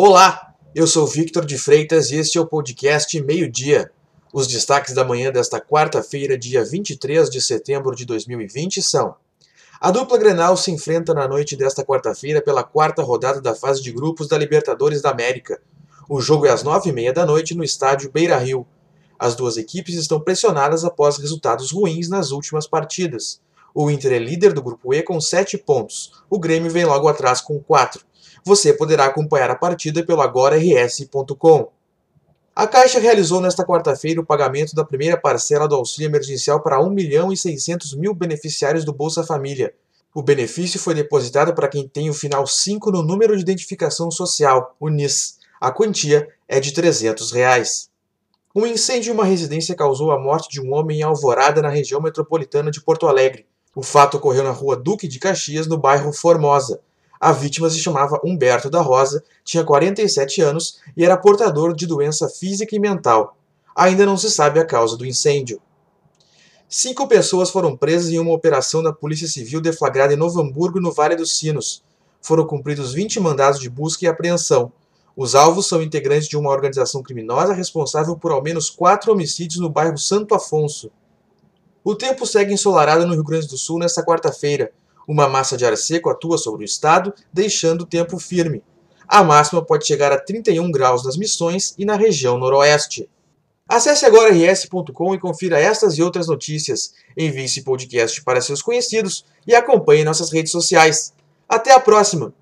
Olá, eu sou Victor de Freitas e este é o podcast Meio Dia. Os destaques da manhã desta quarta-feira, dia 23 de setembro de 2020 são: A dupla Grenal se enfrenta na noite desta quarta-feira pela quarta rodada da fase de grupos da Libertadores da América. O jogo é às nove e meia da noite no estádio Beira-Rio. As duas equipes estão pressionadas após resultados ruins nas últimas partidas. O Inter é líder do grupo E com 7 pontos. O Grêmio vem logo atrás com 4. Você poderá acompanhar a partida pelo agorars.com. A Caixa realizou nesta quarta-feira o pagamento da primeira parcela do auxílio emergencial para 1 milhão e 600 mil beneficiários do Bolsa Família. O benefício foi depositado para quem tem o final 5 no número de identificação social, o NIS. A quantia é de 300 reais. Um incêndio em uma residência causou a morte de um homem em Alvorada, na região metropolitana de Porto Alegre. O fato ocorreu na rua Duque de Caxias, no bairro Formosa. A vítima se chamava Humberto da Rosa, tinha 47 anos e era portador de doença física e mental. Ainda não se sabe a causa do incêndio. Cinco pessoas foram presas em uma operação da Polícia Civil deflagrada em Novo Hamburgo, no Vale dos Sinos. Foram cumpridos 20 mandados de busca e apreensão. Os alvos são integrantes de uma organização criminosa responsável por ao menos quatro homicídios no bairro Santo Afonso. O tempo segue ensolarado no Rio Grande do Sul nesta quarta-feira. Uma massa de ar seco atua sobre o estado, deixando o tempo firme. A máxima pode chegar a 31 graus nas Missões e na região noroeste. Acesse agora rs.com e confira estas e outras notícias. Envie esse podcast para seus conhecidos e acompanhe nossas redes sociais. Até a próxima!